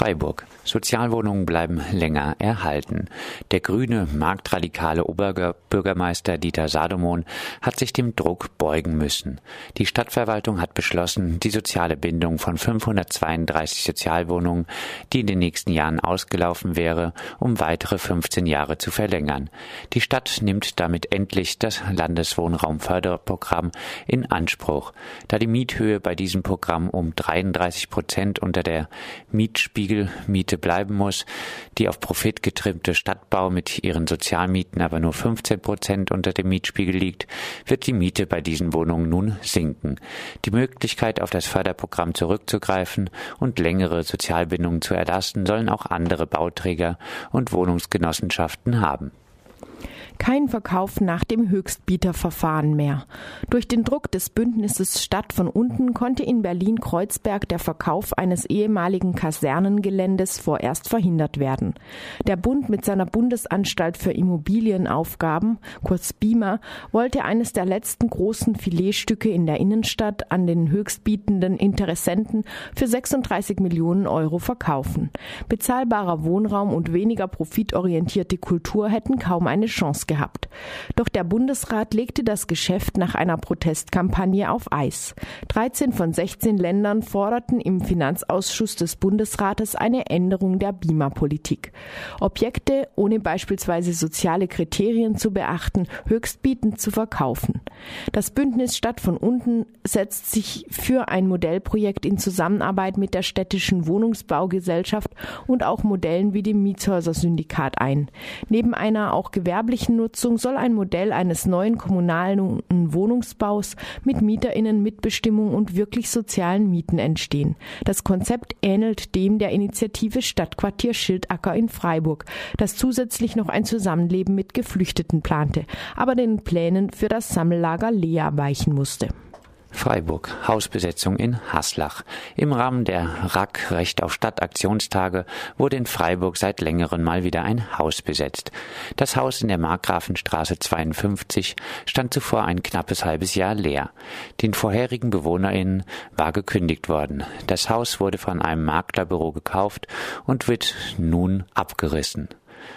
Freiburg. Sozialwohnungen bleiben länger erhalten. Der grüne, marktradikale Oberbürgermeister Dieter Sadomon hat sich dem Druck beugen müssen. Die Stadtverwaltung hat beschlossen, die soziale Bindung von 532 Sozialwohnungen, die in den nächsten Jahren ausgelaufen wäre, um weitere 15 Jahre zu verlängern. Die Stadt nimmt damit endlich das Landeswohnraumförderprogramm in Anspruch. Da die Miethöhe bei diesem Programm um 33 Prozent unter der Mietspiegelmiete bleiben muss. Die auf Profit getrimmte Stadtbau mit ihren Sozialmieten aber nur 15 Prozent unter dem Mietspiegel liegt, wird die Miete bei diesen Wohnungen nun sinken. Die Möglichkeit, auf das Förderprogramm zurückzugreifen und längere Sozialbindungen zu erlassen, sollen auch andere Bauträger und Wohnungsgenossenschaften haben kein Verkauf nach dem Höchstbieterverfahren mehr. Durch den Druck des Bündnisses Stadt von unten konnte in Berlin-Kreuzberg der Verkauf eines ehemaligen Kasernengeländes vorerst verhindert werden. Der Bund mit seiner Bundesanstalt für Immobilienaufgaben, kurz BIMA, wollte eines der letzten großen Filetstücke in der Innenstadt an den höchstbietenden Interessenten für 36 Millionen Euro verkaufen. Bezahlbarer Wohnraum und weniger profitorientierte Kultur hätten kaum eine Chance gehabt. Doch der Bundesrat legte das Geschäft nach einer Protestkampagne auf Eis. 13 von 16 Ländern forderten im Finanzausschuss des Bundesrates eine Änderung der BIMA-Politik. Objekte, ohne beispielsweise soziale Kriterien zu beachten, höchstbietend zu verkaufen. Das Bündnis Stadt von unten setzt sich für ein Modellprojekt in Zusammenarbeit mit der städtischen Wohnungsbaugesellschaft und auch Modellen wie dem Mietshäuser-Syndikat ein. Neben einer auch gewerblichen Nutzung soll ein Modell eines neuen kommunalen Wohnungsbaus mit Mieterinnen Mitbestimmung und wirklich sozialen Mieten entstehen. Das Konzept ähnelt dem der Initiative Stadtquartier Schildacker in Freiburg, das zusätzlich noch ein Zusammenleben mit Geflüchteten plante, aber den Plänen für das Sammellager Lea weichen musste. Freiburg. Hausbesetzung in Haslach. Im Rahmen der RAK Recht auf Stadt Aktionstage wurde in Freiburg seit längerem mal wieder ein Haus besetzt. Das Haus in der Markgrafenstraße 52 stand zuvor ein knappes halbes Jahr leer. Den vorherigen BewohnerInnen war gekündigt worden. Das Haus wurde von einem Maklerbüro gekauft und wird nun abgerissen.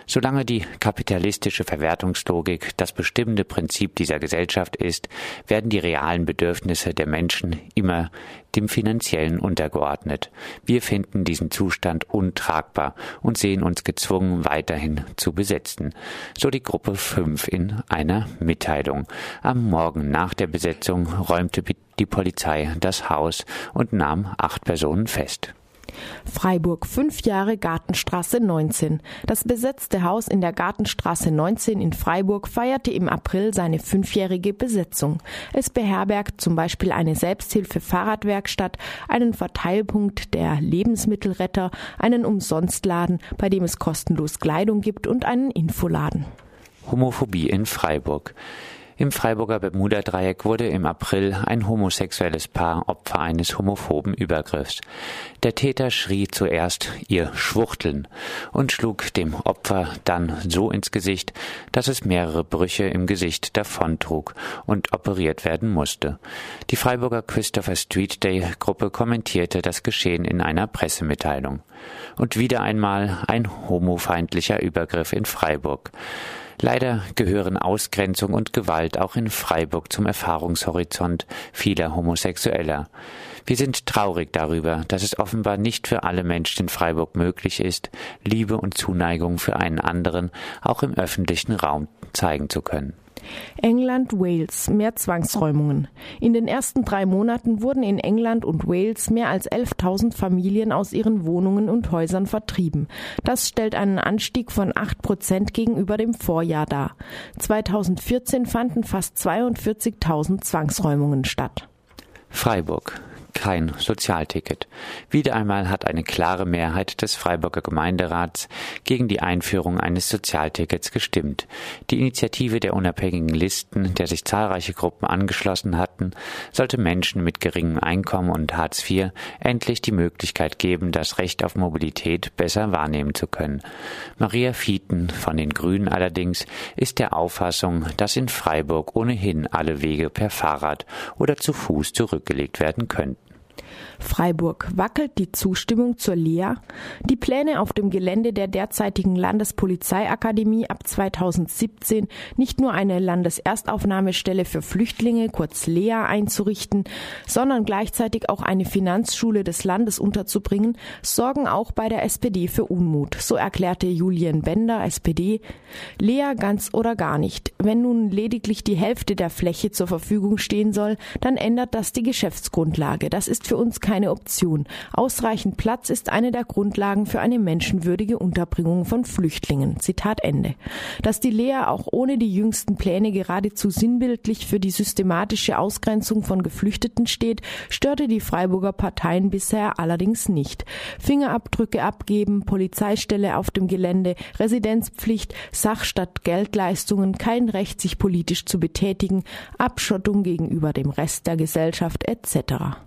Solange die kapitalistische Verwertungslogik das bestimmende Prinzip dieser Gesellschaft ist, werden die realen Bedürfnisse der Menschen immer dem finanziellen untergeordnet. Wir finden diesen Zustand untragbar und sehen uns gezwungen, weiterhin zu besetzen. So die Gruppe 5 in einer Mitteilung. Am Morgen nach der Besetzung räumte die Polizei das Haus und nahm acht Personen fest. Freiburg, fünf Jahre Gartenstraße 19. Das besetzte Haus in der Gartenstraße 19 in Freiburg feierte im April seine fünfjährige Besetzung. Es beherbergt zum Beispiel eine Selbsthilfe-Fahrradwerkstatt, einen Verteilpunkt der Lebensmittelretter, einen Umsonstladen, bei dem es kostenlos Kleidung gibt und einen Infoladen. Homophobie in Freiburg. Im Freiburger Bermuda-Dreieck wurde im April ein homosexuelles Paar Opfer eines homophoben Übergriffs. Der Täter schrie zuerst ihr Schwuchteln und schlug dem Opfer dann so ins Gesicht, dass es mehrere Brüche im Gesicht davontrug und operiert werden musste. Die Freiburger Christopher Street Day Gruppe kommentierte das Geschehen in einer Pressemitteilung. Und wieder einmal ein homofeindlicher Übergriff in Freiburg. Leider gehören Ausgrenzung und Gewalt auch in Freiburg zum Erfahrungshorizont vieler Homosexueller. Wir sind traurig darüber, dass es offenbar nicht für alle Menschen in Freiburg möglich ist, Liebe und Zuneigung für einen anderen auch im öffentlichen Raum zeigen zu können. England, Wales, mehr Zwangsräumungen. In den ersten drei Monaten wurden in England und Wales mehr als 11.000 Familien aus ihren Wohnungen und Häusern vertrieben. Das stellt einen Anstieg von 8 Prozent gegenüber dem Vorjahr dar. 2014 fanden fast 42.000 Zwangsräumungen statt. Freiburg kein Sozialticket. Wieder einmal hat eine klare Mehrheit des Freiburger Gemeinderats gegen die Einführung eines Sozialtickets gestimmt. Die Initiative der unabhängigen Listen, der sich zahlreiche Gruppen angeschlossen hatten, sollte Menschen mit geringem Einkommen und Hartz IV endlich die Möglichkeit geben, das Recht auf Mobilität besser wahrnehmen zu können. Maria Fieten von den Grünen allerdings ist der Auffassung, dass in Freiburg ohnehin alle Wege per Fahrrad oder zu Fuß zurückgelegt werden könnten. Freiburg wackelt die Zustimmung zur Lea. Die Pläne auf dem Gelände der derzeitigen Landespolizeiakademie ab 2017 nicht nur eine Landeserstaufnahmestelle für Flüchtlinge, kurz Lea, einzurichten, sondern gleichzeitig auch eine Finanzschule des Landes unterzubringen, sorgen auch bei der SPD für Unmut. So erklärte Julien Bender, SPD, Lea ganz oder gar nicht. Wenn nun lediglich die Hälfte der Fläche zur Verfügung stehen soll, dann ändert das die Geschäftsgrundlage. Das ist für uns keine Option. Ausreichend Platz ist eine der Grundlagen für eine menschenwürdige Unterbringung von Flüchtlingen. Zitat Ende. Dass die Lea auch ohne die jüngsten Pläne geradezu sinnbildlich für die systematische Ausgrenzung von Geflüchteten steht, störte die Freiburger Parteien bisher allerdings nicht. Fingerabdrücke abgeben, Polizeistelle auf dem Gelände, Residenzpflicht, Sach statt Geldleistungen, kein Recht, sich politisch zu betätigen, Abschottung gegenüber dem Rest der Gesellschaft etc.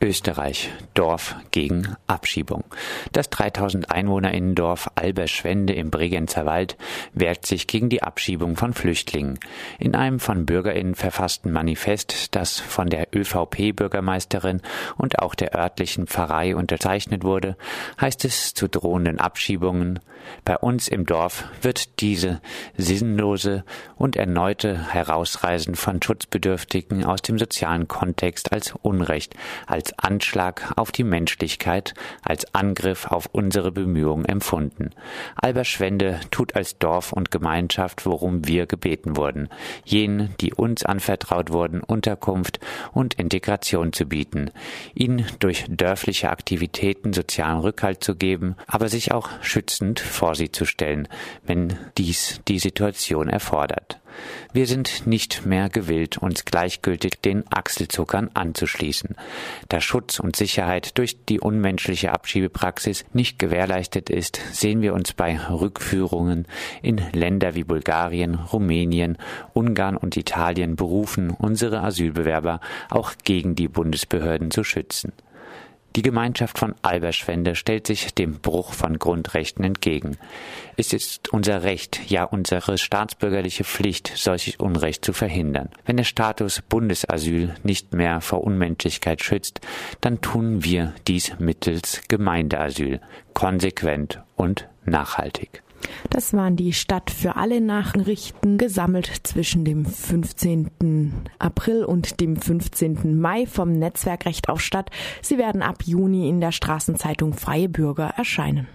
Österreich. Dorf gegen Abschiebung. Das 3000 Einwohnerinnendorf Alberschwende im Bregenzer Wald wehrt sich gegen die Abschiebung von Flüchtlingen. In einem von BürgerInnen verfassten Manifest, das von der ÖVP-Bürgermeisterin und auch der örtlichen Pfarrei unterzeichnet wurde, heißt es zu drohenden Abschiebungen, bei uns im Dorf wird diese sinnlose und erneute Herausreisen von Schutzbedürftigen aus dem sozialen Kontext als Unrecht, als als Anschlag auf die Menschlichkeit, als Angriff auf unsere Bemühungen empfunden. Alberschwende tut als Dorf und Gemeinschaft, worum wir gebeten wurden, jenen, die uns anvertraut wurden, Unterkunft und Integration zu bieten, ihnen durch dörfliche Aktivitäten sozialen Rückhalt zu geben, aber sich auch schützend vor sie zu stellen, wenn dies die Situation erfordert. Wir sind nicht mehr gewillt, uns gleichgültig den Achselzuckern anzuschließen. Da Schutz und Sicherheit durch die unmenschliche Abschiebepraxis nicht gewährleistet ist, sehen wir uns bei Rückführungen in Länder wie Bulgarien, Rumänien, Ungarn und Italien berufen, unsere Asylbewerber auch gegen die Bundesbehörden zu schützen. Die Gemeinschaft von Alberschwende stellt sich dem Bruch von Grundrechten entgegen. Es ist unser Recht, ja unsere staatsbürgerliche Pflicht, solches Unrecht zu verhindern. Wenn der Status Bundesasyl nicht mehr vor Unmenschlichkeit schützt, dann tun wir dies mittels Gemeindeasyl, konsequent und nachhaltig. Das waren die Stadt für alle Nachrichten, gesammelt zwischen dem 15. April und dem 15. Mai vom Netzwerk Recht auf Stadt. Sie werden ab Juni in der Straßenzeitung Freie Bürger erscheinen.